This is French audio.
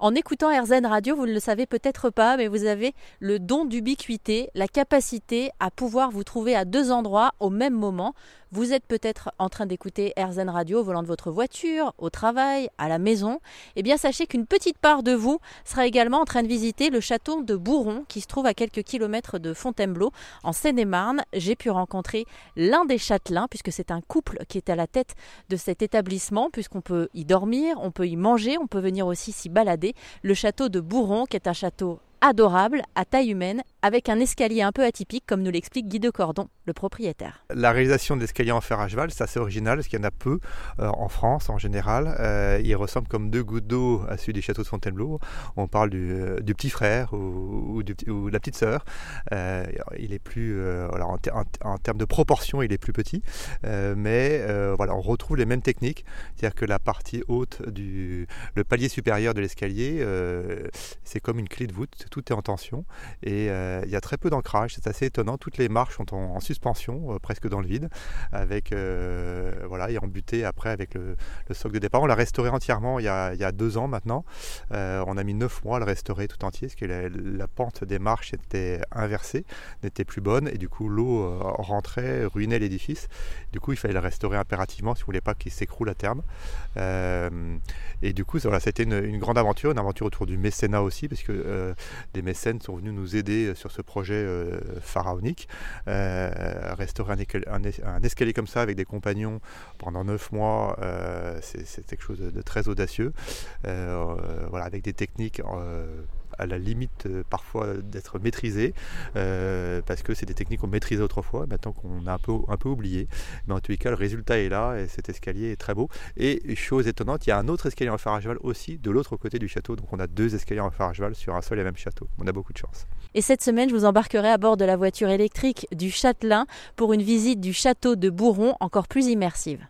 En écoutant RZN Radio, vous ne le savez peut-être pas, mais vous avez le don d'ubiquité, la capacité à pouvoir vous trouver à deux endroits au même moment. Vous êtes peut-être en train d'écouter RZN Radio au volant de votre voiture, au travail, à la maison. Eh bien, sachez qu'une petite part de vous sera également en train de visiter le château de Bourron, qui se trouve à quelques kilomètres de Fontainebleau, en Seine-et-Marne. J'ai pu rencontrer l'un des châtelains, puisque c'est un couple qui est à la tête de cet établissement, puisqu'on peut y dormir, on peut y manger, on peut venir aussi s'y balader. Le château de Bourron, qui est un château adorable, à taille humaine, avec un escalier un peu atypique, comme nous l'explique Guy de Cordon, le propriétaire. La réalisation de l'escalier en fer à cheval, c'est assez original, parce qu'il y en a peu euh, en France en général. Euh, il ressemble comme deux gouttes d'eau à celui du château de Fontainebleau. On parle du, euh, petit frère ou, de la petite sœur. il est plus, en, termes de proportion, il est plus petit, mais voilà, on retrouve les mêmes techniques, c'est-à-dire que la partie haute du le palier supérieur de l'escalier, c'est comme une clé de voûte, tout est en tension et euh, il y a très peu d'ancrage, c'est assez étonnant. Toutes les marches sont en, suspension, euh, presque dans le vide, avec euh, voilà, et après avec le, socle de départ. On l'a restauré entièrement il y, a, deux ans maintenant. on a mis neuf mois à le restaurer tout entier, parce que la, pente des marches était inversée, n'était plus bonne, et du coup l'eau rentrait, ruinait l'édifice. Du coup, il fallait le restaurer impérativement si vous voulez pas qu'il s'écroule à terme. et du coup, voilà, c'était une, grande aventure, une aventure autour du mécénat aussi, parce que des mécènes sont venus nous aider sur ce projet euh, pharaonique. Euh, restaurer un, escalier comme ça avec des compagnons pendant neuf mois, euh, c'est quelque chose de, très audacieux. voilà, avec des techniques à la limite euh, parfois d'être maîtrisé, euh, parce que c'est des techniques qu'on maîtrisait autrefois, maintenant qu'on a un peu, un peu oublié. Mais en tous les cas, le résultat est là, et cet escalier est très beau. Et chose étonnante, il y a un autre escalier en fer à cheval aussi de l'autre côté du château, donc on a deux escaliers en fer à cheval sur un seul et même château. On a beaucoup de chance. Et cette semaine, je vous embarquerai à bord de la voiture électrique du Châtelain pour une visite du château de Bourron encore plus immersive.